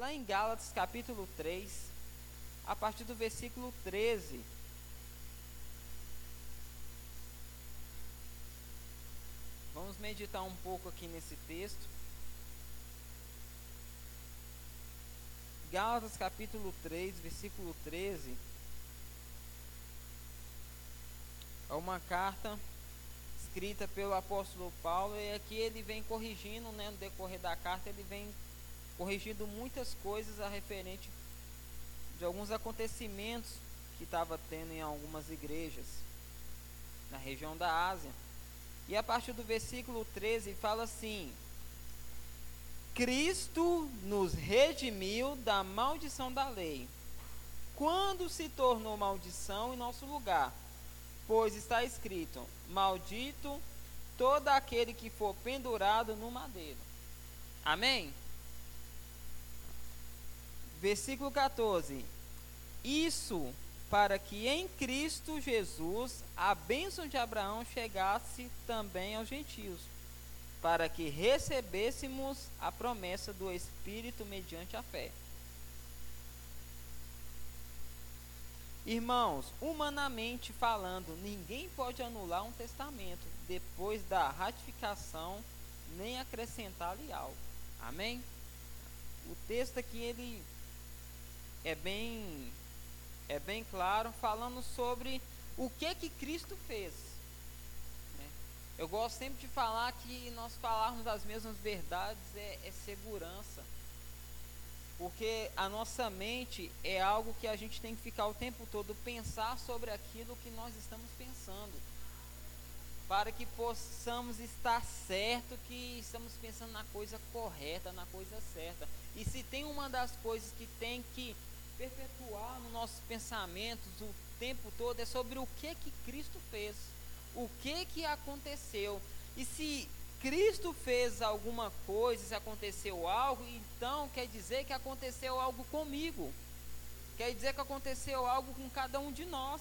lá em Gálatas capítulo 3, a partir do versículo 13. Vamos meditar um pouco aqui nesse texto. Gálatas capítulo 3, versículo 13. É uma carta escrita pelo apóstolo Paulo e aqui ele vem corrigindo, né, no decorrer da carta, ele vem corrigindo muitas coisas a referente de alguns acontecimentos que estava tendo em algumas igrejas na região da Ásia. E a partir do versículo 13 fala assim: Cristo nos redimiu da maldição da lei, quando se tornou maldição em nosso lugar. Pois está escrito: Maldito todo aquele que for pendurado no madeiro. Amém? Versículo 14: Isso para que em Cristo Jesus a bênção de Abraão chegasse também aos gentios para que recebêssemos a promessa do Espírito mediante a fé. Irmãos, humanamente falando, ninguém pode anular um testamento depois da ratificação, nem acrescentar-lhe algo. Amém? O texto aqui ele é bem é bem claro falando sobre o que que Cristo fez. Eu gosto sempre de falar que nós falarmos das mesmas verdades é, é segurança. Porque a nossa mente é algo que a gente tem que ficar o tempo todo pensar sobre aquilo que nós estamos pensando. Para que possamos estar certo que estamos pensando na coisa correta, na coisa certa. E se tem uma das coisas que tem que perpetuar nos nossos pensamentos o tempo todo é sobre o que que Cristo fez o que que aconteceu. E se Cristo fez alguma coisa, se aconteceu algo, então quer dizer que aconteceu algo comigo. Quer dizer que aconteceu algo com cada um de nós.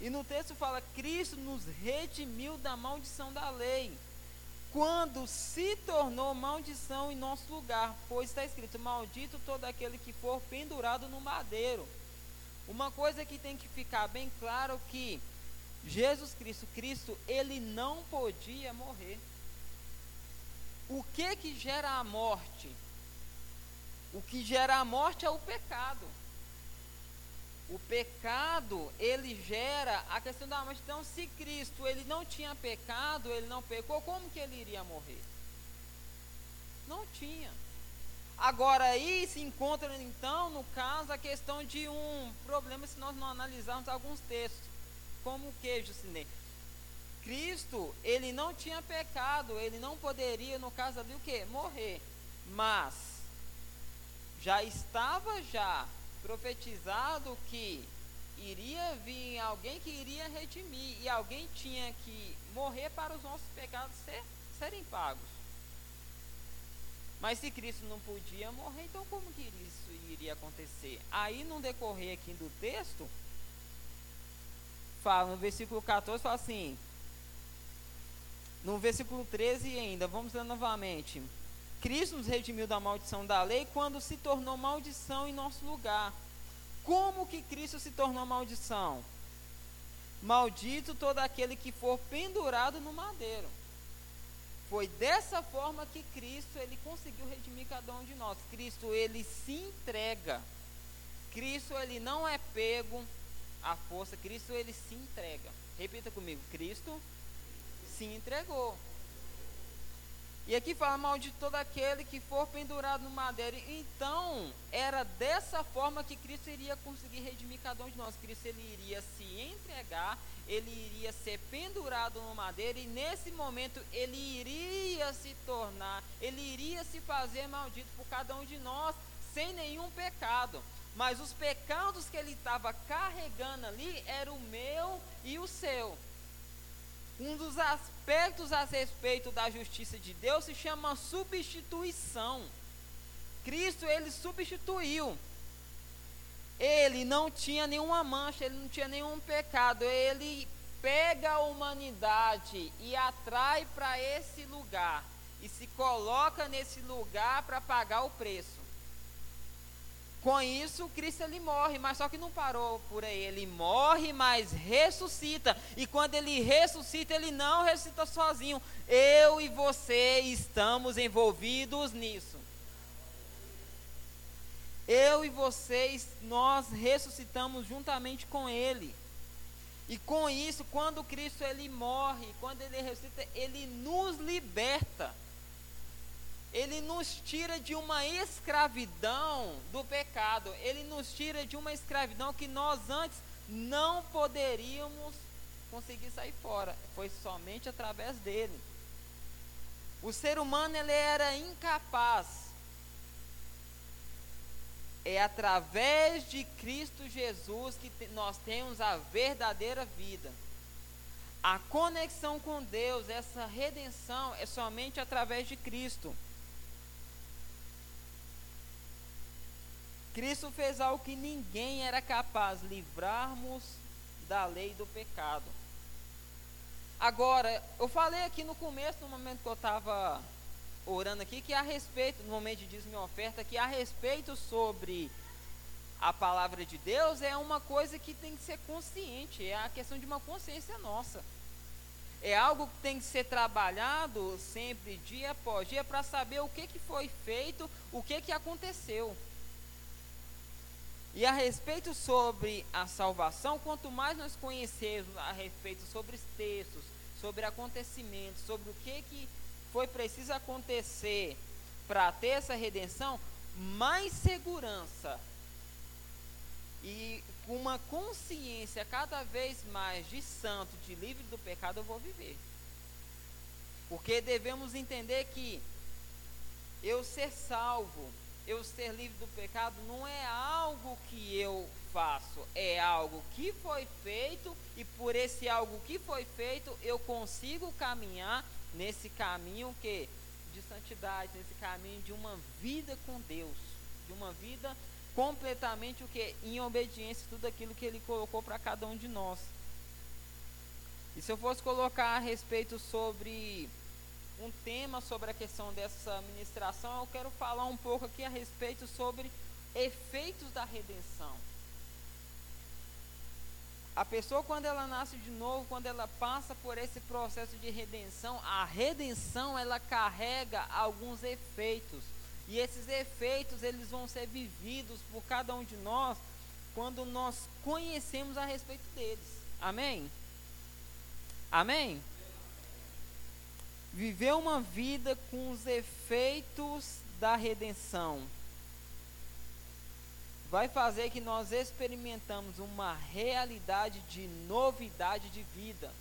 E no texto fala: Cristo nos redimiu da maldição da lei, quando se tornou maldição em nosso lugar, pois está escrito: Maldito todo aquele que for pendurado no madeiro. Uma coisa que tem que ficar bem claro que Jesus Cristo, Cristo, ele não podia morrer. O que que gera a morte? O que gera a morte é o pecado. O pecado, ele gera a questão da morte. Então, se Cristo ele não tinha pecado, ele não pecou, como que ele iria morrer? Não tinha. Agora aí se encontra então, no caso, a questão de um problema se nós não analisarmos alguns textos. Como o que, Jucinei? Cristo, ele não tinha pecado, ele não poderia, no caso ali, o que? Morrer. Mas, já estava já profetizado que iria vir alguém que iria redimir, e alguém tinha que morrer para os nossos pecados ser, serem pagos. Mas se Cristo não podia morrer, então como que isso iria acontecer? Aí, no decorrer aqui do texto, fala, no versículo 14, fala assim. No versículo 13 ainda, vamos ler novamente. Cristo nos redimiu da maldição da lei quando se tornou maldição em nosso lugar. Como que Cristo se tornou maldição? Maldito todo aquele que for pendurado no madeiro. Foi dessa forma que Cristo ele conseguiu redimir cada um de nós. Cristo ele se entrega. Cristo ele não é pego a força, Cristo ele se entrega. Repita comigo, Cristo se entregou. E aqui fala mal de todo aquele que for pendurado no madeiro. Então, era dessa forma que Cristo iria conseguir redimir cada um de nós. Cristo ele iria se entregar, ele iria ser pendurado no madeiro e nesse momento ele iria se tornar, ele iria se fazer maldito por cada um de nós sem nenhum pecado mas os pecados que ele estava carregando ali era o meu e o seu. Um dos aspectos a respeito da justiça de Deus se chama substituição. Cristo ele substituiu. Ele não tinha nenhuma mancha, ele não tinha nenhum pecado. Ele pega a humanidade e atrai para esse lugar e se coloca nesse lugar para pagar o preço. Com isso, Cristo ele morre, mas só que não parou por aí. Ele morre, mas ressuscita. E quando ele ressuscita, ele não ressuscita sozinho. Eu e você estamos envolvidos nisso. Eu e vocês, nós ressuscitamos juntamente com ele. E com isso, quando Cristo ele morre, quando ele ressuscita, ele nos liberta ele nos tira de uma escravidão do pecado, ele nos tira de uma escravidão que nós antes não poderíamos conseguir sair fora, foi somente através dele. O ser humano ele era incapaz. É através de Cristo Jesus que nós temos a verdadeira vida. A conexão com Deus, essa redenção é somente através de Cristo. Cristo fez algo que ninguém era capaz, livrarmos da lei do pecado. Agora, eu falei aqui no começo, no momento que eu estava orando aqui, que a respeito, no momento de diz minha oferta, que a respeito sobre a palavra de Deus é uma coisa que tem que ser consciente, é a questão de uma consciência nossa. É algo que tem que ser trabalhado sempre, dia após dia, para saber o que, que foi feito, o que, que aconteceu. E a respeito sobre a salvação, quanto mais nós conhecermos a respeito sobre os textos, sobre acontecimentos, sobre o que, que foi preciso acontecer para ter essa redenção, mais segurança e uma consciência cada vez mais de santo, de livre do pecado, eu vou viver. Porque devemos entender que eu ser salvo eu ser livre do pecado não é algo que eu faço, é algo que foi feito e por esse algo que foi feito eu consigo caminhar nesse caminho que de santidade, nesse caminho de uma vida com Deus, de uma vida completamente o que em obediência tudo aquilo que ele colocou para cada um de nós. E se eu fosse colocar a respeito sobre um tema sobre a questão dessa ministração, eu quero falar um pouco aqui a respeito sobre efeitos da redenção. A pessoa, quando ela nasce de novo, quando ela passa por esse processo de redenção, a redenção ela carrega alguns efeitos. E esses efeitos eles vão ser vividos por cada um de nós quando nós conhecemos a respeito deles. Amém? Amém? Viver uma vida com os efeitos da redenção vai fazer que nós experimentamos uma realidade de novidade de vida.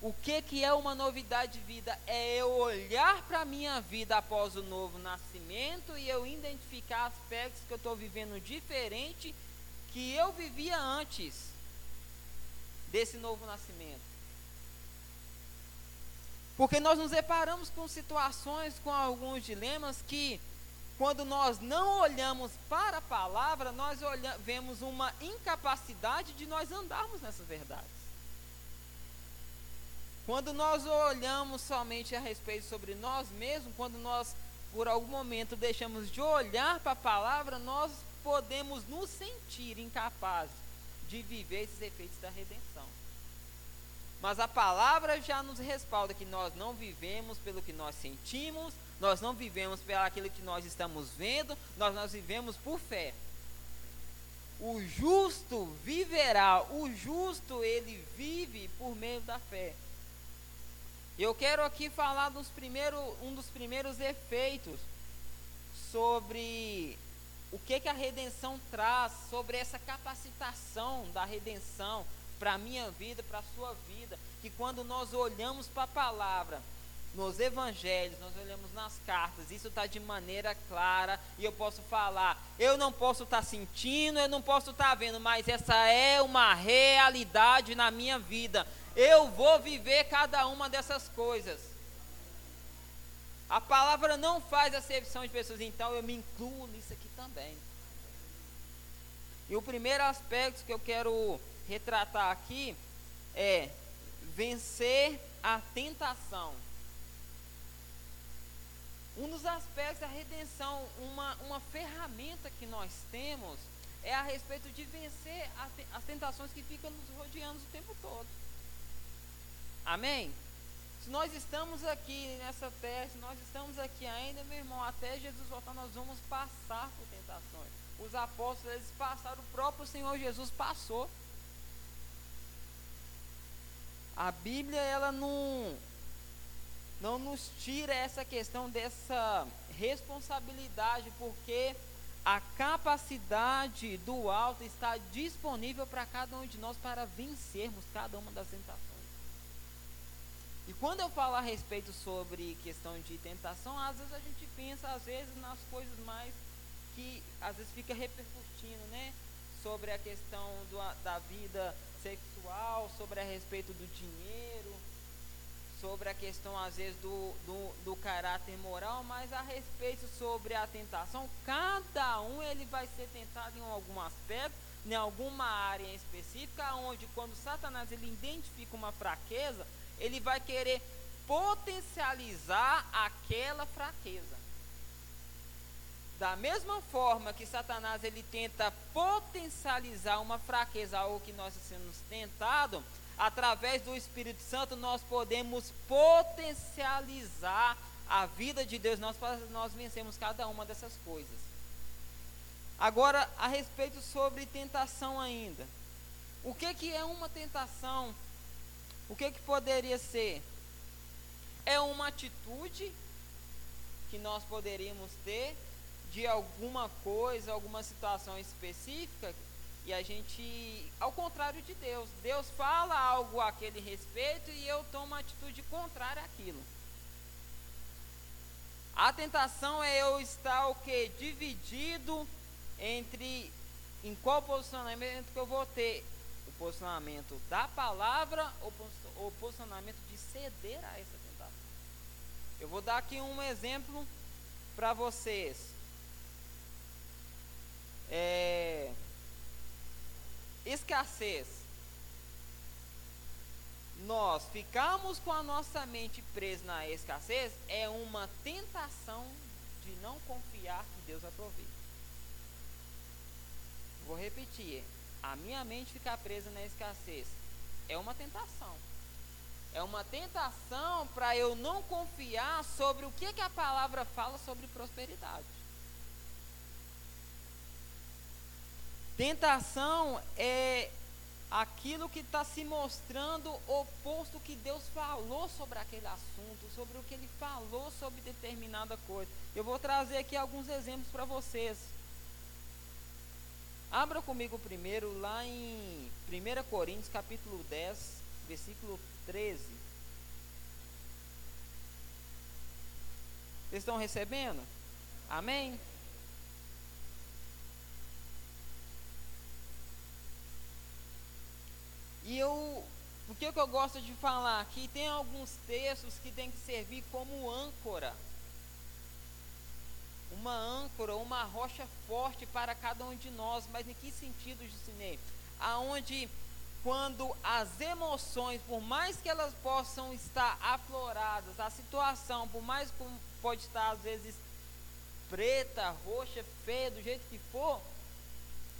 O que, que é uma novidade de vida? É eu olhar para a minha vida após o novo nascimento e eu identificar aspectos que eu estou vivendo diferente que eu vivia antes desse novo nascimento. Porque nós nos deparamos com situações, com alguns dilemas que, quando nós não olhamos para a palavra, nós vemos uma incapacidade de nós andarmos nessas verdades. Quando nós olhamos somente a respeito sobre nós mesmos, quando nós, por algum momento, deixamos de olhar para a palavra, nós podemos nos sentir incapazes de viver esses efeitos da redenção. Mas a palavra já nos respalda que nós não vivemos pelo que nós sentimos, nós não vivemos pelo aquilo que nós estamos vendo, nós, nós vivemos por fé. O justo viverá, o justo ele vive por meio da fé. Eu quero aqui falar dos primeiros, um dos primeiros efeitos sobre o que, que a redenção traz, sobre essa capacitação da redenção, para a minha vida, para a sua vida, que quando nós olhamos para a palavra, nos evangelhos, nós olhamos nas cartas, isso está de maneira clara e eu posso falar. Eu não posso estar tá sentindo, eu não posso estar tá vendo, mas essa é uma realidade na minha vida. Eu vou viver cada uma dessas coisas. A palavra não faz acepção de pessoas, então eu me incluo nisso aqui também. E o primeiro aspecto que eu quero retratar aqui é vencer a tentação. Um dos aspectos da redenção, uma, uma ferramenta que nós temos, é a respeito de vencer as tentações que ficam nos rodeando o tempo todo. Amém? Se nós estamos aqui nessa terra, se nós estamos aqui ainda, meu irmão, até Jesus voltar, nós vamos passar por tentações. Os apóstolos, eles passaram, o próprio Senhor Jesus passou. A Bíblia, ela não, não nos tira essa questão dessa responsabilidade, porque a capacidade do alto está disponível para cada um de nós para vencermos cada uma das tentações. E quando eu falo a respeito sobre questão de tentação, às vezes a gente pensa, às vezes, nas coisas mais que às vezes fica repercutindo, né? Sobre a questão do, da vida sexual, sobre a respeito do dinheiro, sobre a questão, às vezes, do, do, do caráter moral, mas a respeito sobre a tentação, cada um ele vai ser tentado em algum aspecto, em alguma área específica, onde quando Satanás ele identifica uma fraqueza, ele vai querer potencializar aquela fraqueza. Da mesma forma que Satanás ele tenta potencializar uma fraqueza, algo que nós estamos tentado, através do Espírito Santo nós podemos potencializar a vida de Deus, nós, nós vencemos cada uma dessas coisas. Agora, a respeito sobre tentação ainda. O que, que é uma tentação o que, que poderia ser? É uma atitude que nós poderíamos ter de alguma coisa, alguma situação específica, e a gente, ao contrário de Deus, Deus fala algo aquele respeito e eu tomo uma atitude contrária àquilo. A tentação é eu estar o que? Dividido entre em qual posicionamento que eu vou ter posicionamento da palavra ou o posicionamento de ceder a essa tentação. Eu vou dar aqui um exemplo para vocês. É, escassez. Nós ficamos com a nossa mente presa na escassez é uma tentação de não confiar que Deus vai prover. Vou repetir a minha mente ficar presa na escassez é uma tentação. É uma tentação para eu não confiar sobre o que, que a palavra fala sobre prosperidade. Tentação é aquilo que está se mostrando oposto que Deus falou sobre aquele assunto, sobre o que ele falou sobre determinada coisa. Eu vou trazer aqui alguns exemplos para vocês. Abra comigo primeiro lá em 1 Coríntios capítulo 10, versículo 13. Vocês estão recebendo? Amém? E eu, o que, que eu gosto de falar aqui? Tem alguns textos que tem que servir como âncora uma âncora, uma rocha forte para cada um de nós. Mas em que sentido, Jucinei? Aonde quando as emoções, por mais que elas possam estar afloradas, a situação, por mais que pode estar às vezes preta, roxa, feia, do jeito que for,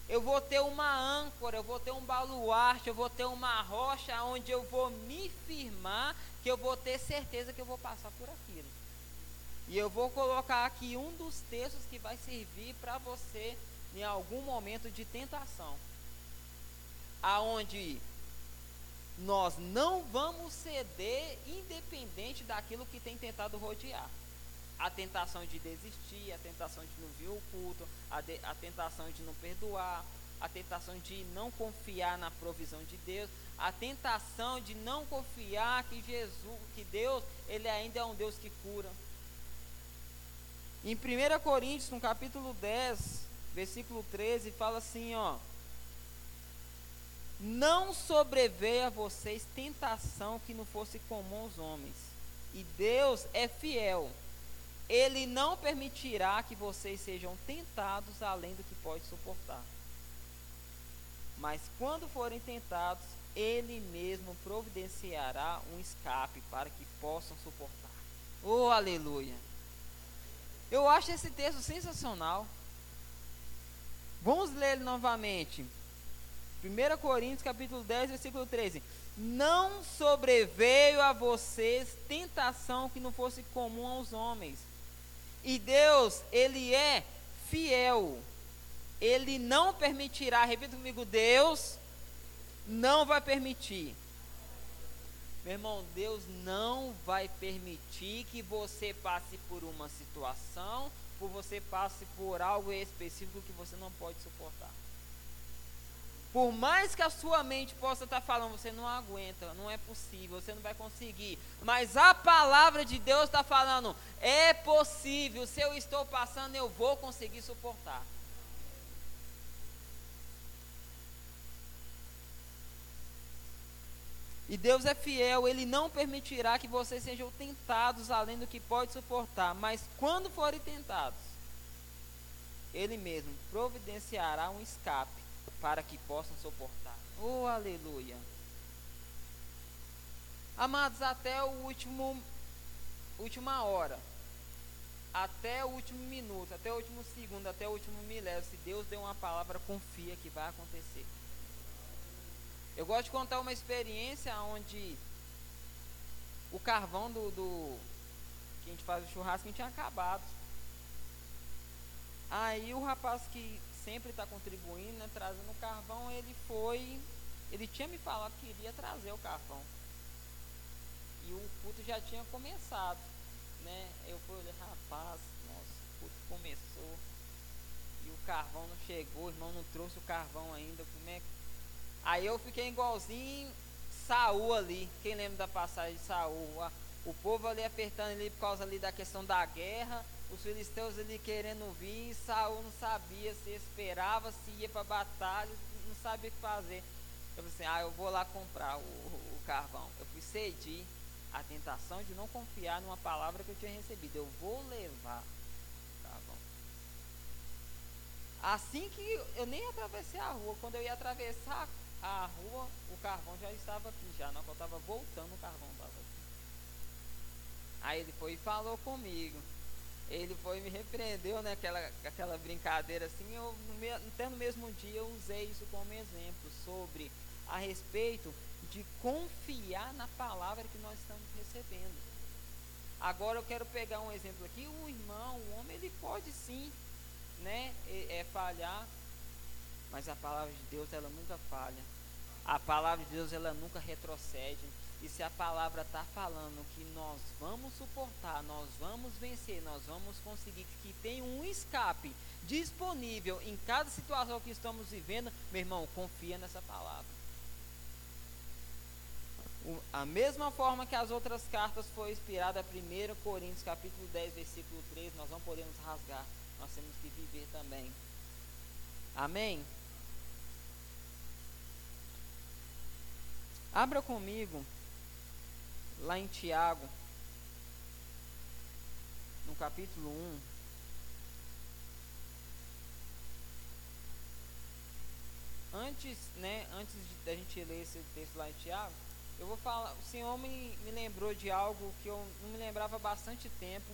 eu vou ter uma âncora, eu vou ter um baluarte, eu vou ter uma rocha onde eu vou me firmar, que eu vou ter certeza que eu vou passar por aquilo. E eu vou colocar aqui um dos textos que vai servir para você em algum momento de tentação. Aonde nós não vamos ceder independente daquilo que tem tentado rodear. A tentação de desistir, a tentação de não vir o culto, a, de, a tentação de não perdoar, a tentação de não confiar na provisão de Deus, a tentação de não confiar que Jesus, que Deus, ele ainda é um Deus que cura em 1 Coríntios, no capítulo 10, versículo 13, fala assim, ó: Não sobreveia a vocês tentação que não fosse comum aos homens. E Deus é fiel. Ele não permitirá que vocês sejam tentados além do que pode suportar. Mas quando forem tentados, ele mesmo providenciará um escape para que possam suportar. Oh, aleluia! Eu acho esse texto sensacional. Vamos ler ele novamente. 1 Coríntios capítulo 10, versículo 13. Não sobreveio a vocês tentação que não fosse comum aos homens. E Deus, Ele é fiel. Ele não permitirá, repita comigo, Deus não vai permitir. Meu irmão, Deus não vai permitir que você passe por uma situação, por você passe por algo específico que você não pode suportar. Por mais que a sua mente possa estar falando, você não aguenta, não é possível, você não vai conseguir. Mas a palavra de Deus está falando, é possível, se eu estou passando, eu vou conseguir suportar. E Deus é fiel, Ele não permitirá que vocês sejam tentados além do que pode suportar. Mas quando forem tentados, Ele mesmo providenciará um escape para que possam suportar. Oh, aleluia. Amados, até o último última hora, até o último minuto, até o último segundo, até o último milésimo, se Deus deu uma palavra, confia que vai acontecer. Eu gosto de contar uma experiência onde o carvão do, do que a gente faz o churrasco tinha acabado. Aí o rapaz que sempre está contribuindo, né, trazendo carvão, ele foi. Ele tinha me falado que iria trazer o carvão. E o culto já tinha começado. Né? Eu fui rapaz, nossa, o culto começou. E o carvão não chegou, o irmão não trouxe o carvão ainda. Como é Aí eu fiquei igualzinho Saul ali. Quem lembra da passagem de Saul? O povo ali apertando ali por causa ali da questão da guerra os filisteus ali querendo vir, Saul não sabia se esperava, se ia para a batalha, não sabia o que fazer. Eu falei assim, ah, eu vou lá comprar o, o, carvão. Eu fui ceder a tentação de não confiar numa palavra que eu tinha recebido. Eu vou levar o carvão. Assim que eu nem atravessei a rua, quando eu ia atravessar a rua, o carvão já estava aqui, já não, eu estava voltando, o carvão estava aqui. Aí ele foi e falou comigo ele foi me repreendeu, né? Aquela, aquela brincadeira assim. Eu, até no mesmo dia, eu usei isso como exemplo sobre a respeito de confiar na palavra que nós estamos recebendo. Agora eu quero pegar um exemplo aqui. O irmão, o homem, ele pode sim, né? É, é falhar, mas a palavra de Deus ela nunca falha. A palavra de Deus ela nunca retrocede. E se a palavra está falando que nós vamos suportar, nós vamos vencer, nós vamos conseguir que tem um escape disponível em cada situação que estamos vivendo, meu irmão, confia nessa palavra. O, a mesma forma que as outras cartas foi inspirada, 1 Coríntios capítulo 10, versículo 3, nós não podemos rasgar, nós temos que viver também. Amém? Abra comigo lá em Tiago, no capítulo 1. Antes, né, antes da gente ler esse texto lá em Tiago, eu vou falar, o Senhor me, me lembrou de algo que eu não me lembrava há bastante tempo.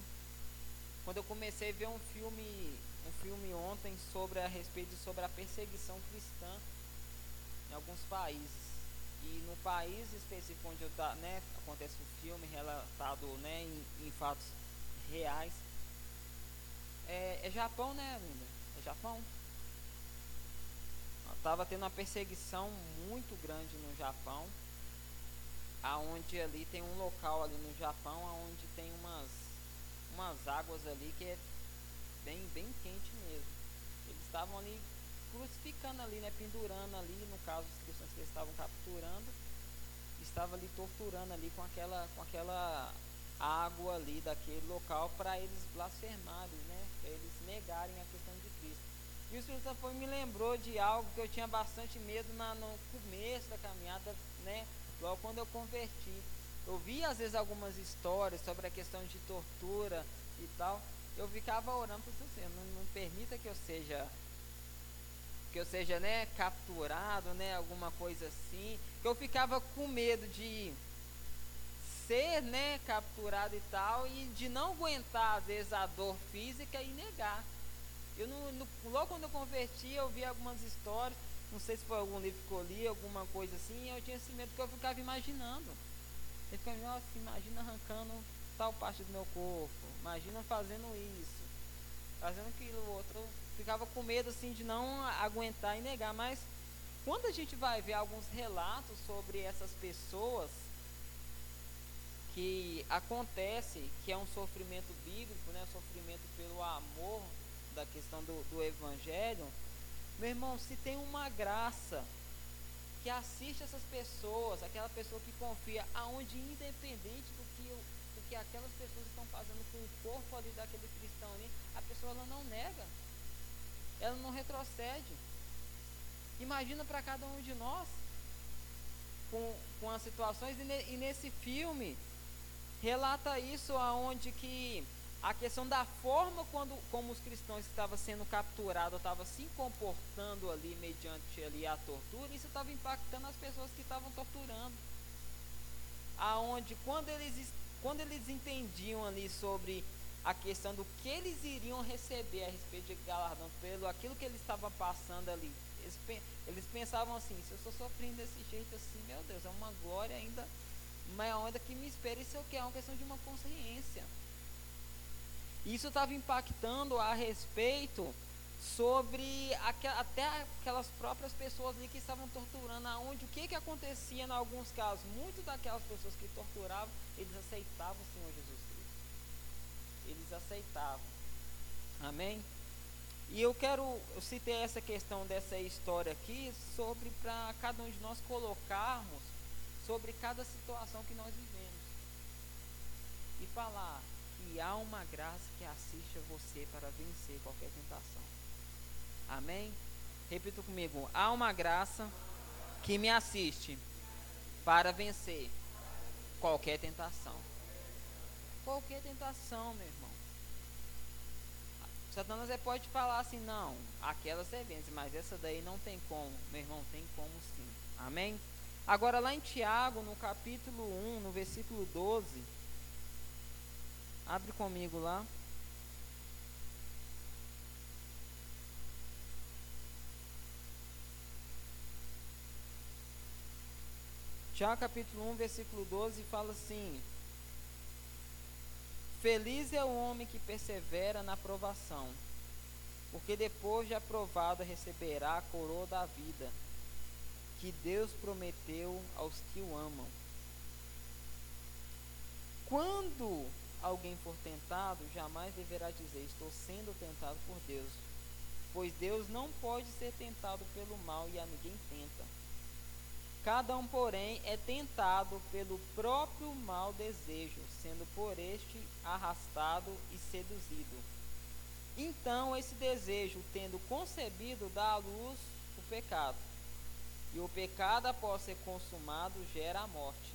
Quando eu comecei a ver um filme, um filme ontem sobre a respeito sobre a perseguição cristã em alguns países. E no país específico onde tá, né, acontece o filme relatado né, em, em fatos reais. É, é, Japão, né, linda? É Japão. Estava tendo uma perseguição muito grande no Japão. Aonde ali tem um local ali no Japão onde tem umas, umas águas ali que é bem, bem quente mesmo. Eles estavam ali crucificando ali, né, pendurando ali, no caso os cristãos que eles estavam capturando, estava ali torturando ali com aquela, com aquela água ali daquele local para eles blasfemarem, né, para eles negarem a questão de Cristo. E o Espírito Santo foi, me lembrou de algo que eu tinha bastante medo na, no começo da caminhada, né, logo quando eu converti. Eu vi às vezes algumas histórias sobre a questão de tortura e tal. Eu ficava orando para você, não, não permita que eu seja que eu seja, né, capturado, né, alguma coisa assim, que eu ficava com medo de ser né, capturado e tal, e de não aguentar, às vezes, a dor física e negar. Eu não, no, logo quando eu converti, eu vi algumas histórias, não sei se foi algum livro que eu li, alguma coisa assim, eu tinha esse medo que eu ficava imaginando. Eu ficava, nossa, imagina arrancando tal parte do meu corpo, imagina fazendo isso, fazendo aquilo outro. Ficava com medo assim de não aguentar e negar, mas quando a gente vai ver alguns relatos sobre essas pessoas que acontece, que é um sofrimento bíblico, né, sofrimento pelo amor da questão do, do evangelho, meu irmão, se tem uma graça que assiste essas pessoas, aquela pessoa que confia, aonde independente do que, do que aquelas pessoas estão fazendo com o corpo ali daquele cristão ali, a pessoa ela não nega, ela não retrocede. Imagina para cada um de nós com, com as situações e, ne, e nesse filme relata isso aonde que a questão da forma quando, como os cristãos estavam sendo capturados, estavam se comportando ali mediante ali a tortura, isso estava impactando as pessoas que estavam torturando. Aonde quando eles, quando eles entendiam ali sobre a questão do que eles iriam receber a respeito de galardão pelo aquilo que eles estavam passando ali, eles, eles pensavam assim, se eu estou sofrendo desse jeito assim, meu Deus, é uma glória ainda maior ainda que me espera, isso é o que? É uma questão de uma consciência. Isso estava impactando a respeito sobre até aquelas próprias pessoas ali que estavam torturando, aonde o que, que acontecia em alguns casos? Muitas daquelas pessoas que torturavam, eles aceitavam o Senhor Jesus. Eles aceitavam. Amém? E eu quero, citei essa questão dessa história aqui, sobre para cada um de nós colocarmos sobre cada situação que nós vivemos. E falar, e há uma graça que assiste a você para vencer qualquer tentação. Amém? Repita comigo: há uma graça que me assiste para vencer qualquer tentação. Qualquer tentação, meu irmão. Satanás é pode falar assim, não, aquela você vence, mas essa daí não tem como. Meu irmão, tem como sim. Amém? Agora lá em Tiago, no capítulo 1, no versículo 12, Abre comigo lá. Tiago capítulo 1, versículo 12 fala assim: Feliz é o homem que persevera na provação, porque depois de aprovado receberá a coroa da vida, que Deus prometeu aos que o amam. Quando alguém for tentado, jamais deverá dizer: Estou sendo tentado por Deus. Pois Deus não pode ser tentado pelo mal e a ninguém tenta. Cada um, porém, é tentado pelo próprio mau desejo, sendo por este arrastado e seduzido. Então, esse desejo, tendo concebido, dá à luz o pecado. E o pecado, após ser consumado, gera a morte.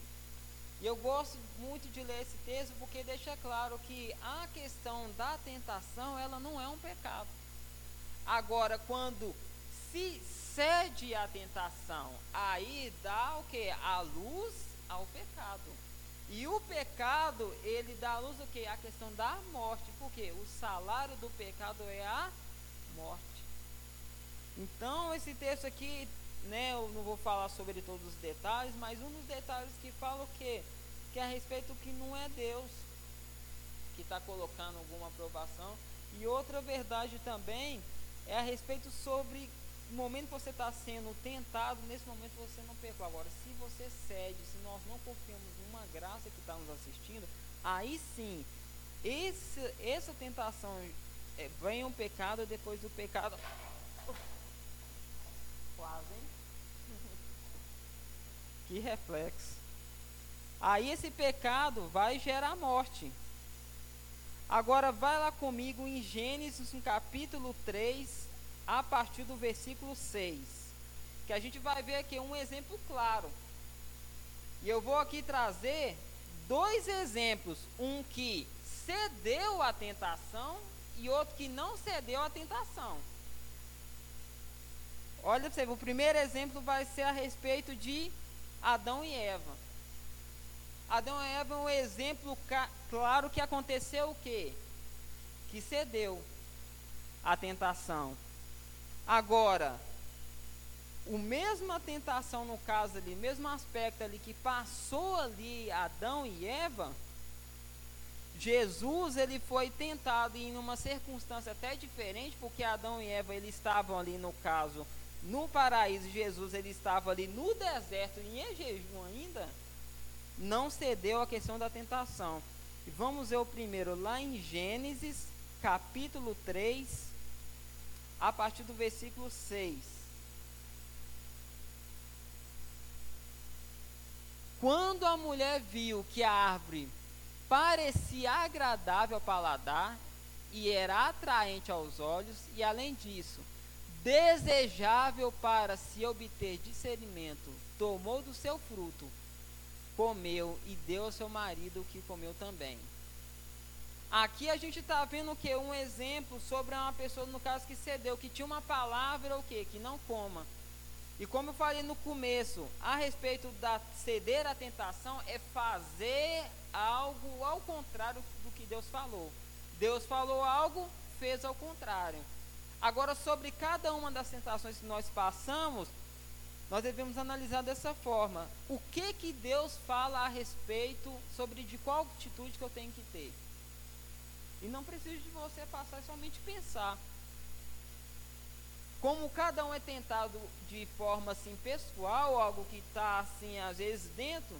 E eu gosto muito de ler esse texto porque deixa claro que a questão da tentação, ela não é um pecado. Agora, quando se cede à tentação, aí dá o que? A luz ao pecado. E o pecado, ele dá luz o que? A questão da morte. Porque o salário do pecado é a morte. Então, esse texto aqui né, eu não vou falar sobre todos os detalhes, mas um dos detalhes que fala o quê? Que é a respeito que não é Deus que está colocando alguma aprovação. E outra verdade também é a respeito sobre o momento que você está sendo tentado, nesse momento você não pecou. Agora, se você cede, se nós não confiamos numa graça que está nos assistindo, aí sim, esse, essa tentação é, vem um pecado, depois do pecado. Quase, hein? Que reflexo. Aí esse pecado vai gerar morte. Agora vai lá comigo em Gênesis, no capítulo 3, a partir do versículo 6. Que a gente vai ver aqui um exemplo claro. E eu vou aqui trazer dois exemplos. Um que cedeu à tentação e outro que não cedeu à tentação. Olha para você, o primeiro exemplo vai ser a respeito de Adão e Eva. Adão e Eva é um exemplo claro que aconteceu o quê? Que cedeu à tentação. Agora, o mesma tentação no caso ali, mesmo aspecto ali que passou ali Adão e Eva, Jesus ele foi tentado em uma circunstância até diferente, porque Adão e Eva eles estavam ali no caso no paraíso, Jesus ele estava ali no deserto em jejum ainda, não cedeu à questão da tentação. Vamos ver o primeiro lá em Gênesis, capítulo 3, a partir do versículo 6. Quando a mulher viu que a árvore parecia agradável ao paladar e era atraente aos olhos, e além disso, desejável para se obter discernimento, tomou do seu fruto, comeu e deu ao seu marido que comeu também. Aqui a gente está vendo o que? Um exemplo sobre uma pessoa, no caso, que cedeu, que tinha uma palavra o que? Que não coma. E como eu falei no começo, a respeito da ceder à tentação, é fazer algo ao contrário do que Deus falou. Deus falou algo, fez ao contrário. Agora, sobre cada uma das tentações que nós passamos, nós devemos analisar dessa forma. O que que Deus fala a respeito sobre de qual atitude que eu tenho que ter? E não precisa de você passar, é somente pensar. Como cada um é tentado de forma assim pessoal, algo que está assim às vezes dentro,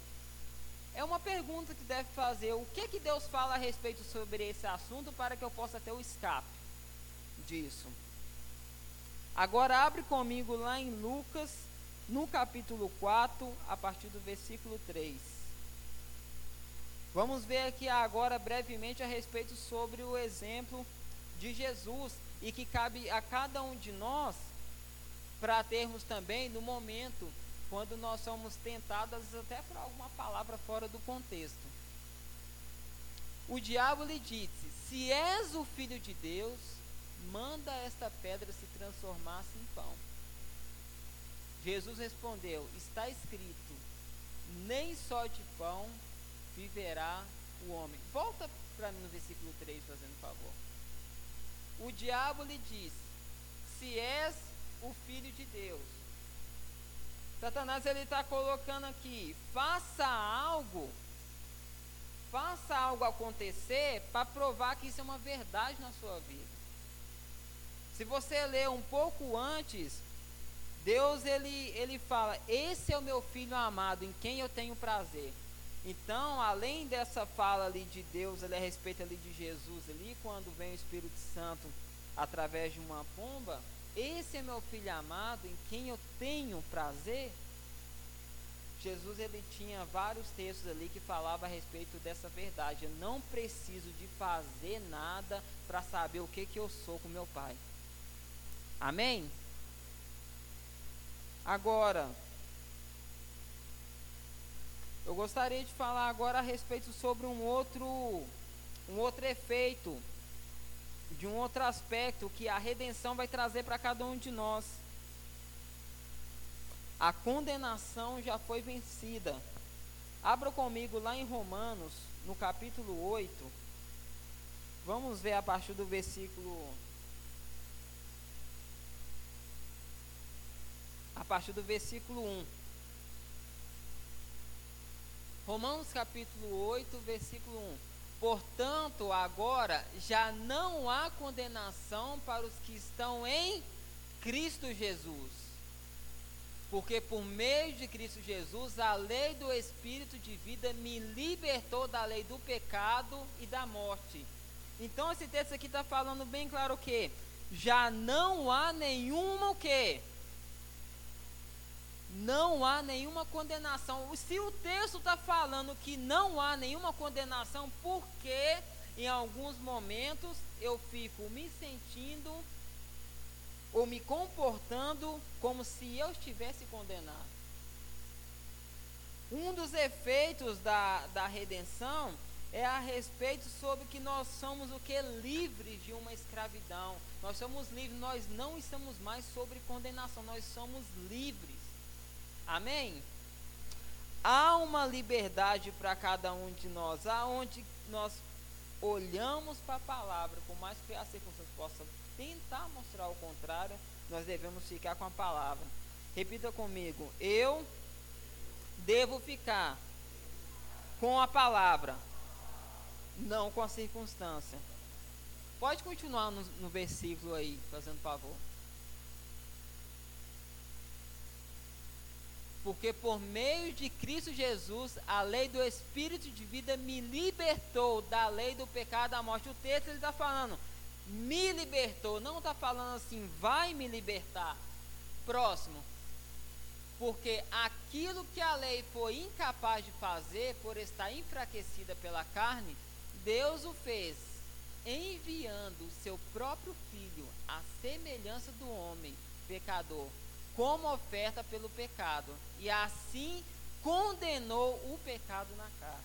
é uma pergunta que deve fazer. O que que Deus fala a respeito sobre esse assunto para que eu possa ter o escape disso? Agora abre comigo lá em Lucas, no capítulo 4, a partir do versículo 3. Vamos ver aqui agora brevemente a respeito sobre o exemplo de Jesus e que cabe a cada um de nós para termos também no momento quando nós somos tentadas até por alguma palavra fora do contexto. O diabo lhe disse: Se és o filho de Deus, manda esta pedra se transformar-se em pão. Jesus respondeu: Está escrito: Nem só de pão viverá o homem. Volta para mim no versículo 3, fazendo favor. O diabo lhe disse: Se és o filho de Deus. Satanás ele está colocando aqui: faça algo, faça algo acontecer para provar que isso é uma verdade na sua vida. Se você ler um pouco antes, Deus ele, ele fala: Esse é o meu filho amado, em quem eu tenho prazer. Então, além dessa fala ali de Deus, ali a respeito ali de Jesus, ali quando vem o Espírito Santo através de uma pomba, esse é meu filho amado, em quem eu tenho prazer. Jesus ele tinha vários textos ali que falavam a respeito dessa verdade. Eu não preciso de fazer nada para saber o que que eu sou com meu Pai. Amém? Agora, eu gostaria de falar agora a respeito sobre um outro, um outro efeito, de um outro aspecto que a redenção vai trazer para cada um de nós. A condenação já foi vencida. Abra comigo lá em Romanos, no capítulo 8. Vamos ver a partir do versículo a partir do versículo 1. Romanos capítulo 8, versículo 1. Portanto, agora já não há condenação para os que estão em Cristo Jesus. Porque por meio de Cristo Jesus, a lei do Espírito de vida me libertou da lei do pecado e da morte. Então esse texto aqui está falando bem claro o que já não há nenhuma o que não há nenhuma condenação. Se o texto está falando que não há nenhuma condenação, porque em alguns momentos eu fico me sentindo ou me comportando como se eu estivesse condenado. Um dos efeitos da, da redenção é a respeito sobre que nós somos o que livres de uma escravidão. Nós somos livres, nós não estamos mais sobre condenação, nós somos livres. Amém? há uma liberdade para cada um de nós, aonde nós olhamos para a palavra, por mais que a circunstância possa tentar mostrar o contrário, nós devemos ficar com a palavra. Repita comigo: eu devo ficar com a palavra, não com a circunstância. Pode continuar no, no versículo aí, fazendo favor. Porque por meio de Cristo Jesus, a lei do Espírito de vida me libertou da lei do pecado da morte. O texto ele está falando, me libertou, não está falando assim, vai me libertar. Próximo. Porque aquilo que a lei foi incapaz de fazer, por estar enfraquecida pela carne, Deus o fez, enviando o seu próprio filho, à semelhança do homem pecador como oferta pelo pecado, e assim condenou o pecado na carne.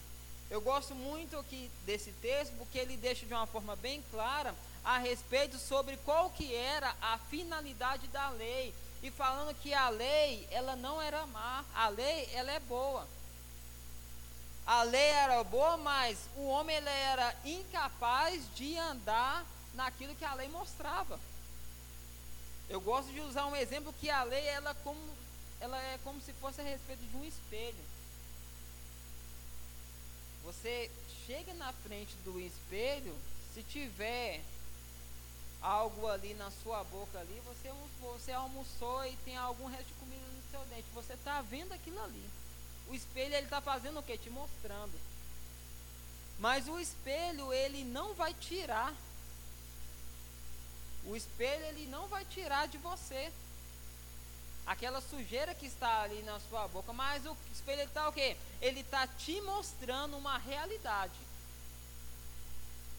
Eu gosto muito aqui desse texto porque ele deixa de uma forma bem clara a respeito sobre qual que era a finalidade da lei e falando que a lei ela não era má, a lei ela é boa. A lei era boa, mas o homem ele era incapaz de andar naquilo que a lei mostrava. Eu gosto de usar um exemplo que a lei ela, como, ela é como se fosse a respeito de um espelho. Você chega na frente do espelho, se tiver algo ali na sua boca ali, você, você almoçou e tem algum resto de comida no seu dente. Você está vendo aquilo ali. O espelho ele está fazendo o que? Te mostrando. Mas o espelho ele não vai tirar o espelho ele não vai tirar de você aquela sujeira que está ali na sua boca, mas o espelho está o quê? Ele está te mostrando uma realidade.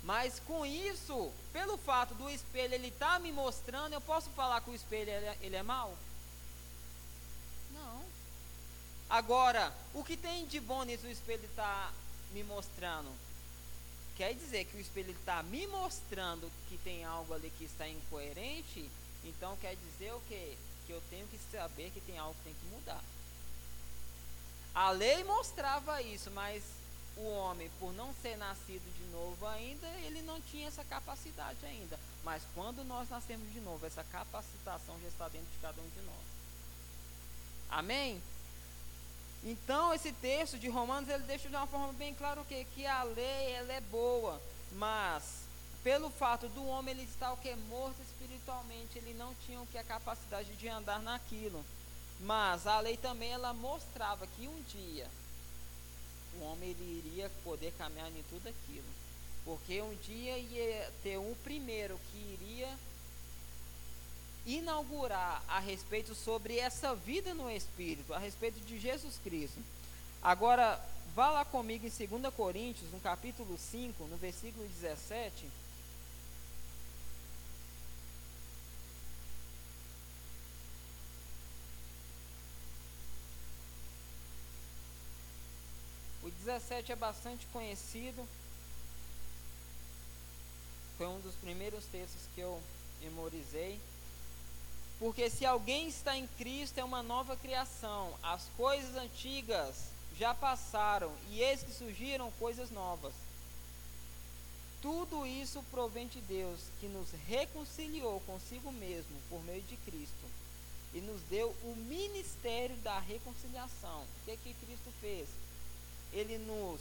Mas com isso, pelo fato do espelho ele estar tá me mostrando, eu posso falar que o espelho ele é, ele é mau? Não. Agora, o que tem de bom nisso o espelho está me mostrando? Quer dizer que o espelho está me mostrando que tem algo ali que está incoerente, então quer dizer o quê? Que eu tenho que saber que tem algo que tem que mudar. A lei mostrava isso, mas o homem, por não ser nascido de novo ainda, ele não tinha essa capacidade ainda. Mas quando nós nascemos de novo, essa capacitação já está dentro de cada um de nós. Amém? Então, esse texto de Romanos, ele deixa de uma forma bem clara o quê? Que a lei, ela é boa, mas pelo fato do homem ele estar o que morto espiritualmente, ele não tinha o que a capacidade de andar naquilo. Mas a lei também ela mostrava que um dia o homem ele iria poder caminhar em tudo aquilo. Porque um dia ia ter um primeiro que iria inaugurar a respeito sobre essa vida no Espírito, a respeito de Jesus Cristo. Agora, vá lá comigo em 2 Coríntios, no capítulo 5, no versículo 17. O 17 é bastante conhecido. Foi um dos primeiros textos que eu memorizei. Porque se alguém está em Cristo, é uma nova criação. As coisas antigas já passaram e eis que surgiram coisas novas. Tudo isso provém de Deus, que nos reconciliou consigo mesmo por meio de Cristo e nos deu o ministério da reconciliação. O que, que Cristo fez? Ele nos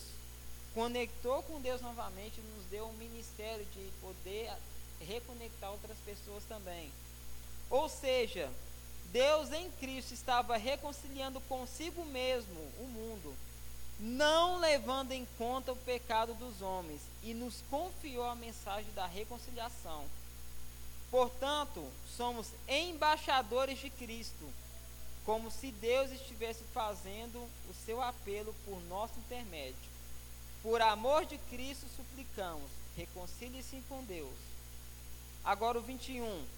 conectou com Deus novamente, nos deu o ministério de poder reconectar outras pessoas também. Ou seja, Deus em Cristo estava reconciliando consigo mesmo o mundo, não levando em conta o pecado dos homens, e nos confiou a mensagem da reconciliação. Portanto, somos embaixadores de Cristo, como se Deus estivesse fazendo o seu apelo por nosso intermédio. Por amor de Cristo, suplicamos, reconcilie-se com Deus. Agora o 21.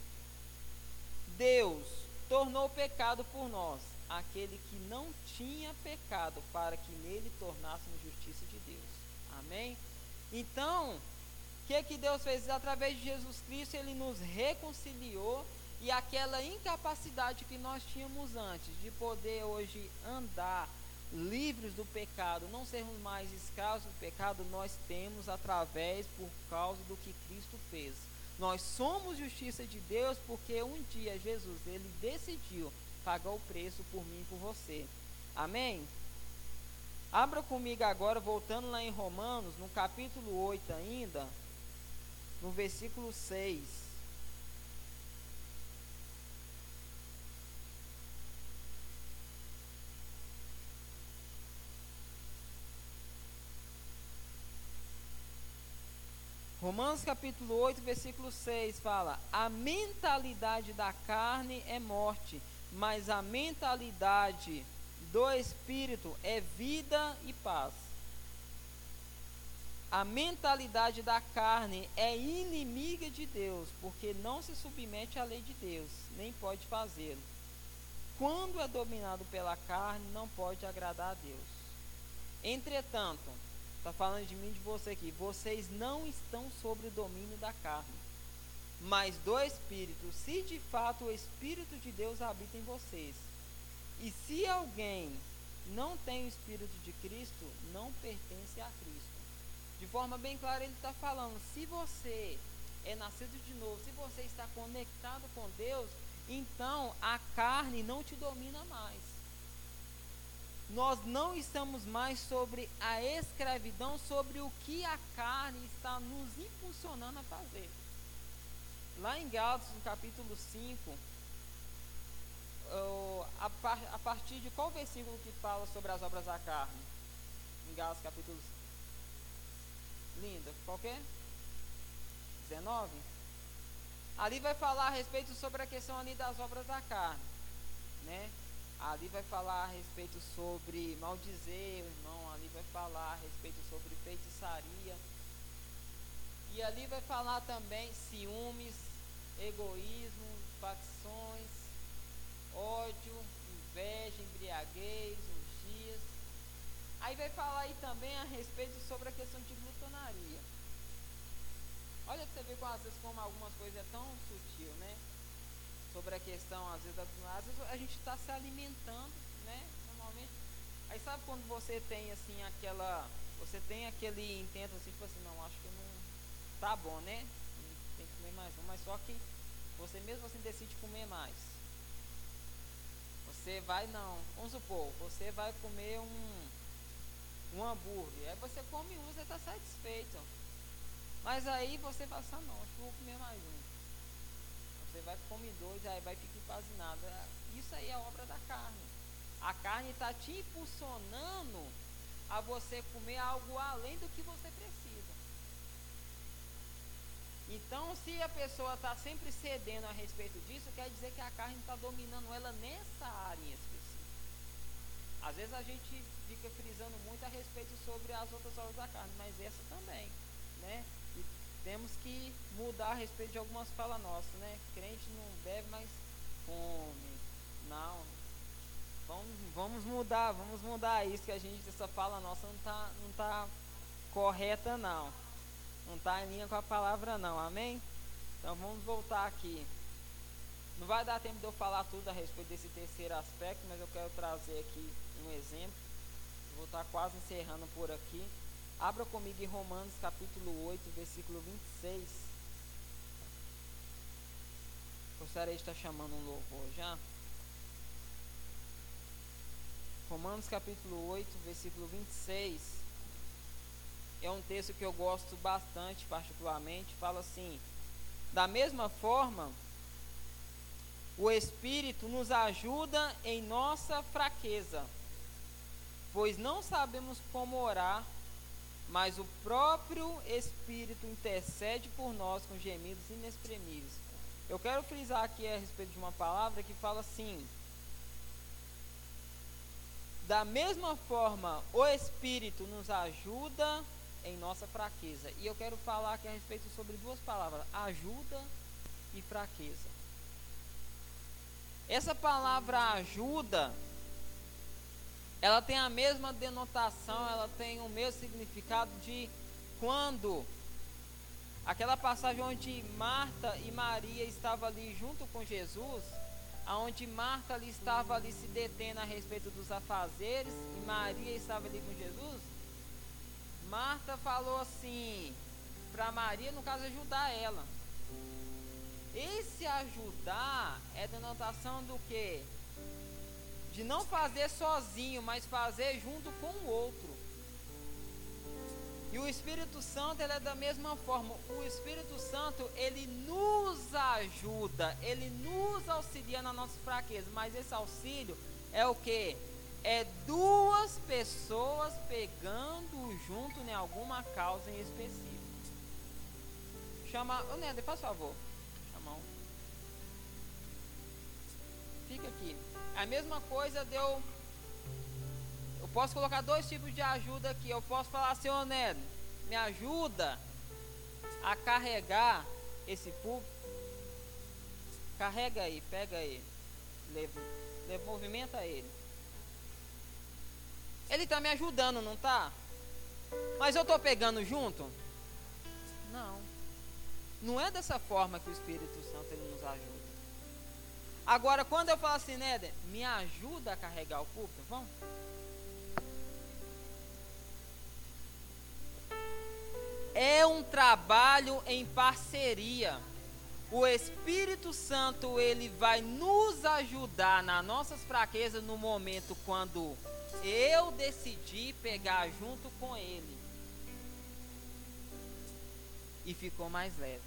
Deus tornou pecado por nós aquele que não tinha pecado, para que nele tornássemos justiça de Deus. Amém? Então, o que, que Deus fez? Através de Jesus Cristo, Ele nos reconciliou e aquela incapacidade que nós tínhamos antes de poder hoje andar livres do pecado, não sermos mais escravos do pecado, nós temos através por causa do que Cristo fez. Nós somos justiça de Deus porque um dia Jesus ele decidiu pagar o preço por mim e por você. Amém? Abra comigo agora, voltando lá em Romanos, no capítulo 8 ainda, no versículo 6. Romanos capítulo 8, versículo 6 fala: A mentalidade da carne é morte, mas a mentalidade do espírito é vida e paz. A mentalidade da carne é inimiga de Deus, porque não se submete à lei de Deus, nem pode fazê-lo. Quando é dominado pela carne, não pode agradar a Deus. Entretanto, Está falando de mim e de você aqui. Vocês não estão sobre o domínio da carne, mas do Espírito. Se de fato o Espírito de Deus habita em vocês. E se alguém não tem o Espírito de Cristo, não pertence a Cristo. De forma bem clara, ele está falando: se você é nascido de novo, se você está conectado com Deus, então a carne não te domina mais nós não estamos mais sobre a escravidão, sobre o que a carne está nos impulsionando a fazer. Lá em Gálatas, no capítulo 5, a, partir de qual versículo que fala sobre as obras da carne? Em Gálatas, capítulo 5. Linda, qual que é? 19? Ali vai falar a respeito sobre a questão ali das obras da carne, né? Ali vai falar a respeito sobre maldizer o irmão, ali vai falar a respeito sobre feitiçaria. E ali vai falar também ciúmes, egoísmo, facções, ódio, inveja, embriaguez, dias. Aí vai falar aí também a respeito sobre a questão de glutonaria. Olha pra você ver como, às vezes como algumas coisas é tão sutil, né? Sobre a questão, às vezes, às vezes a gente está se alimentando, né? Normalmente. Aí sabe quando você tem assim aquela. Você tem aquele intento assim, tipo assim, não, acho que não. Tá bom, né? Tem que comer mais mas só que você mesmo assim decide comer mais. Você vai não, vamos supor, você vai comer um, um hambúrguer, aí você come um, você está satisfeito. Mas aí você assim, ah, não, acho que vou comer mais um. Você vai comer dois, aí vai ficar nada. Isso aí é obra da carne. A carne está te impulsionando a você comer algo além do que você precisa. Então, se a pessoa está sempre cedendo a respeito disso, quer dizer que a carne está dominando ela nessa área em específico. Às vezes a gente fica frisando muito a respeito sobre as outras obras da carne, mas essa também, né? Temos que mudar a respeito de algumas falas nossas, né? Crente não bebe, mas come. Não. Vamos, vamos mudar, vamos mudar isso, que a gente, essa fala nossa não está não tá correta não. Não está em linha com a palavra não, amém? Então vamos voltar aqui. Não vai dar tempo de eu falar tudo a respeito desse terceiro aspecto, mas eu quero trazer aqui um exemplo. Vou estar quase encerrando por aqui. Abra comigo em Romanos capítulo 8, versículo 26. Gostaria de estar chamando um louvor já. Romanos capítulo 8, versículo 26. É um texto que eu gosto bastante, particularmente. Fala assim: Da mesma forma, o Espírito nos ajuda em nossa fraqueza, pois não sabemos como orar mas o próprio Espírito intercede por nós com gemidos inexprimíveis. Eu quero frisar aqui a respeito de uma palavra que fala assim: da mesma forma, o Espírito nos ajuda em nossa fraqueza. E eu quero falar aqui a respeito sobre duas palavras: ajuda e fraqueza. Essa palavra ajuda ela tem a mesma denotação, ela tem o mesmo significado de quando aquela passagem onde Marta e Maria estavam ali junto com Jesus, aonde Marta ali estava ali se detendo a respeito dos afazeres e Maria estava ali com Jesus, Marta falou assim para Maria, no caso, ajudar ela. Esse ajudar é denotação do que? De não fazer sozinho, mas fazer junto com o outro. E o Espírito Santo ele é da mesma forma. O Espírito Santo ele nos ajuda, ele nos auxilia na nossa fraqueza. Mas esse auxílio é o que? É duas pessoas pegando junto em alguma causa em específico. Chama. Ô Néder, faz favor. Chama um. Fica aqui. A mesma coisa deu. Eu posso colocar dois tipos de ajuda aqui. Eu posso falar assim, ô Néder, me ajuda a carregar esse púlpito. Carrega aí, pega ele. Leva, leva, movimenta ele. Ele está me ajudando, não está? Mas eu estou pegando junto? Não. Não é dessa forma que o Espírito Santo ele nos ajuda. Agora, quando eu falo assim, Néder, me ajuda a carregar o púlpito, vamos? É um trabalho em parceria. O Espírito Santo ele vai nos ajudar nas nossas fraquezas no momento quando eu decidi pegar junto com ele e ficou mais leve.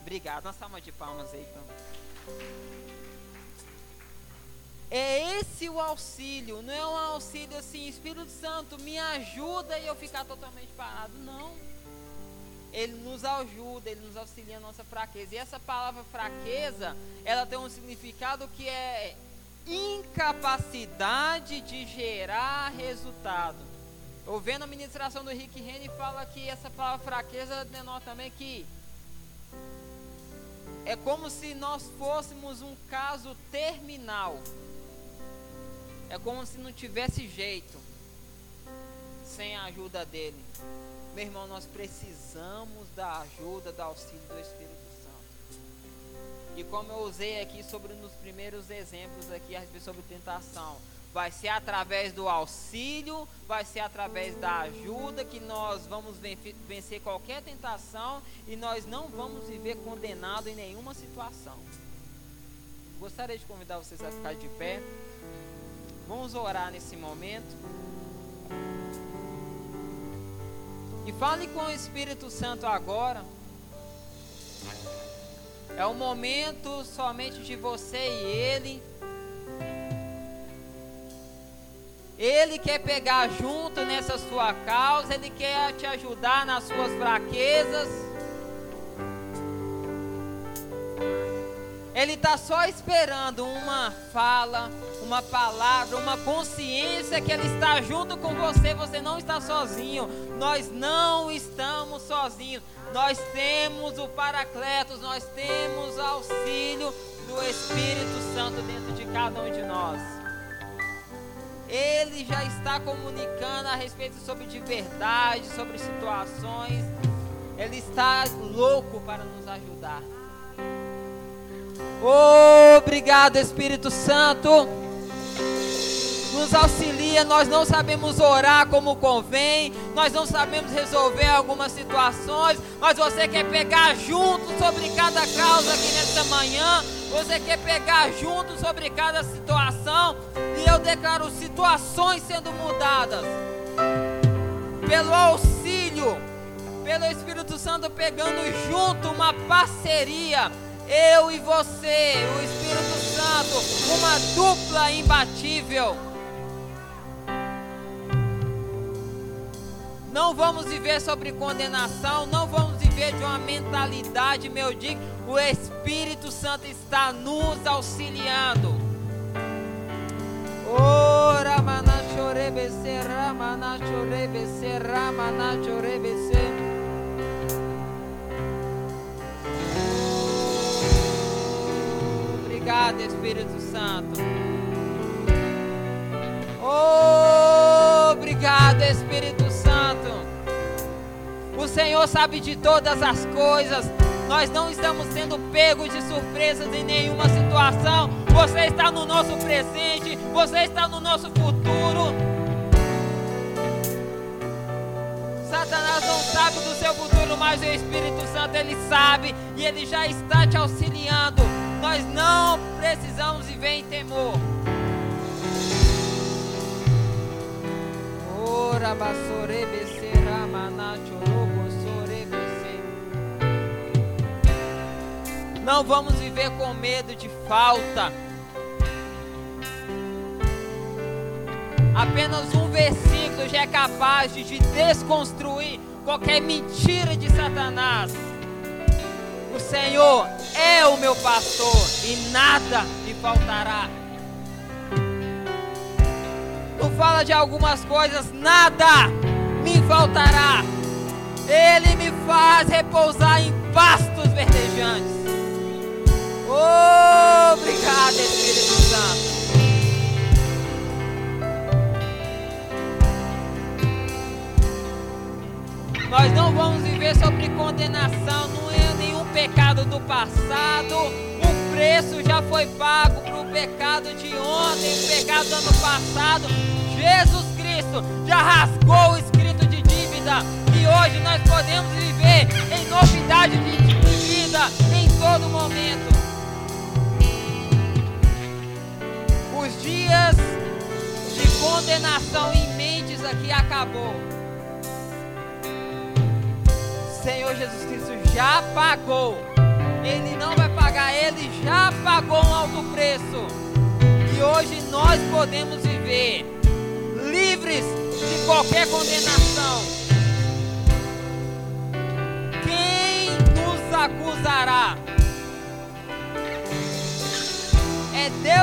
Obrigado. Uma salva de palmas aí, então. É esse o auxílio, não é um auxílio assim, Espírito Santo, me ajuda e eu ficar totalmente parado. Não. Ele nos ajuda, ele nos auxilia na nossa fraqueza. E essa palavra fraqueza, ela tem um significado que é incapacidade de gerar resultado. Eu vendo a ministração do Rick Rennie fala que essa palavra fraqueza denota também que é como se nós fôssemos um caso terminal. É como se não tivesse jeito sem a ajuda dele. Meu irmão, nós precisamos da ajuda, da auxílio do Espírito Santo. E como eu usei aqui sobre nos primeiros exemplos aqui a respeito sobre tentação, vai ser através do auxílio, vai ser através da ajuda que nós vamos vencer qualquer tentação e nós não vamos viver condenado em nenhuma situação. Gostaria de convidar vocês a ficar de pé. Vamos orar nesse momento. E fale com o Espírito Santo agora. É o momento somente de você e ele Ele quer pegar junto nessa sua causa, Ele quer te ajudar nas suas fraquezas. Ele está só esperando uma fala, uma palavra, uma consciência que Ele está junto com você. Você não está sozinho. Nós não estamos sozinhos. Nós temos o Paracletos, nós temos auxílio do Espírito Santo dentro de cada um de nós. Ele já está comunicando a respeito sobre de verdade, sobre situações. Ele está louco para nos ajudar. Obrigado, Espírito Santo. Nos auxilia, nós não sabemos orar como convém, nós não sabemos resolver algumas situações, mas você quer pegar junto sobre cada causa aqui nesta manhã, você quer pegar junto sobre cada situação, e eu declaro situações sendo mudadas pelo auxílio, pelo Espírito Santo pegando junto uma parceria. Eu e você, o Espírito Santo, uma dupla imbatível. Não vamos viver sobre condenação, não vamos viver de uma mentalidade, meu digo, o Espírito Santo está nos auxiliando. Ora manachorebe ramanachorebe ramanachorebe Obrigado, Espírito Santo. Obrigado, Espírito Santo. O Senhor sabe de todas as coisas. Nós não estamos sendo pegos de surpresas em nenhuma situação você está no nosso presente, você está no nosso futuro. Satanás não sabe do seu futuro, mas o Espírito Santo ele sabe e ele já está te auxiliando. Nós não precisamos viver em temor. Ora Não vamos viver com medo de falta. Apenas um versículo já é capaz de desconstruir qualquer mentira de Satanás. O Senhor é o meu pastor e nada me faltará. Tu fala de algumas coisas, nada me faltará. Ele me faz repousar em pastos verdejantes. Obrigado, Espírito Santo. Nós não vamos viver sobre condenação, não é nenhum pecado do passado. O preço já foi pago para o pecado de ontem, o pecado do ano passado. Jesus Cristo já rasgou o escrito de dívida e hoje nós podemos viver em novidade de vida em todo momento. Os dias de condenação em mentes aqui acabou. Senhor Jesus Cristo já pagou. Ele não vai pagar, ele já pagou um alto preço. E hoje nós podemos viver livres de qualquer condenação. Quem nos acusará? É Deus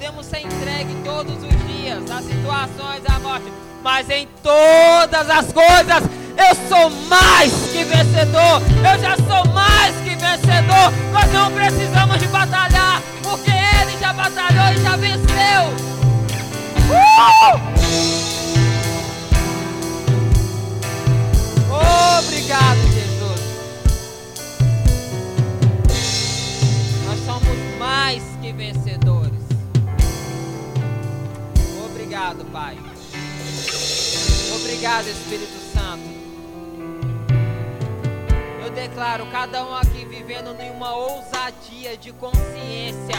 Podemos ser entregues todos os dias às situações, à morte, mas em todas as coisas eu sou mais que vencedor. Eu já sou mais que vencedor. Nós não precisamos de batalhar, porque Ele já batalhou e já venceu. Uh! Obrigado, Jesus. Nós somos mais que vencedores. Obrigado, Pai. Obrigado, Espírito Santo. Eu declaro cada um aqui vivendo em uma ousadia de consciência.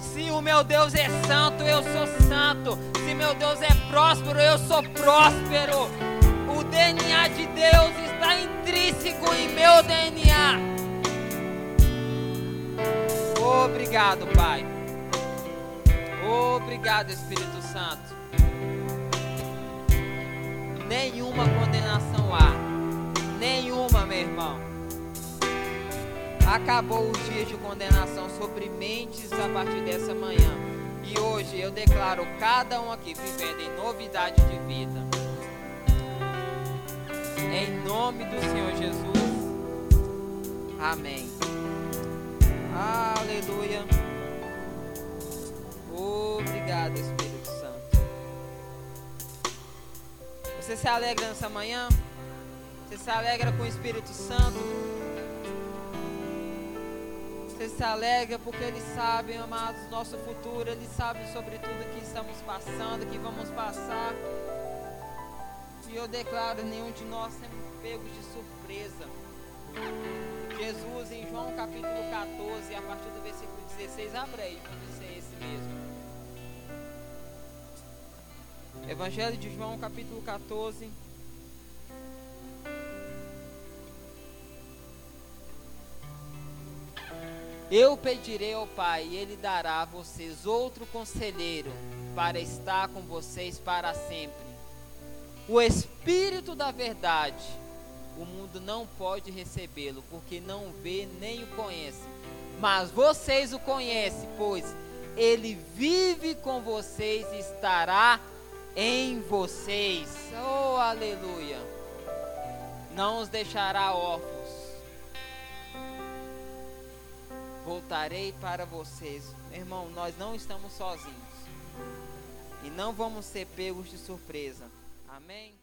Se o meu Deus é santo, eu sou santo. Se meu Deus é próspero, eu sou próspero. O DNA de Deus está intrínseco em meu DNA. Obrigado, Pai. Obrigado, Espírito Santo. Nenhuma condenação há. Nenhuma, meu irmão. Acabou os dias de condenação sobre mentes a partir dessa manhã. E hoje eu declaro cada um aqui vivendo em novidade de vida. Em nome do Senhor Jesus. Amém. Aleluia. Obrigado, Espírito Você se alegra nessa manhã? Você se alegra com o Espírito Santo? Você se alegra porque Ele sabe, amados, nosso futuro. Ele sabe sobre tudo que estamos passando, que vamos passar. E eu declaro: nenhum de nós sempre pegos de surpresa. Jesus, em João capítulo 14, a partir do versículo 16, abre aí, quando ser esse mesmo. Evangelho de João, capítulo 14. Eu pedirei ao Pai, e Ele dará a vocês outro conselheiro para estar com vocês para sempre. O Espírito da Verdade. O mundo não pode recebê-lo, porque não vê nem o conhece. Mas vocês o conhecem, pois ele vive com vocês e estará em vocês. Oh, aleluia! Não os deixará órfãos. voltarei para vocês. Irmão, nós não estamos sozinhos. E não vamos ser pegos de surpresa. Amém?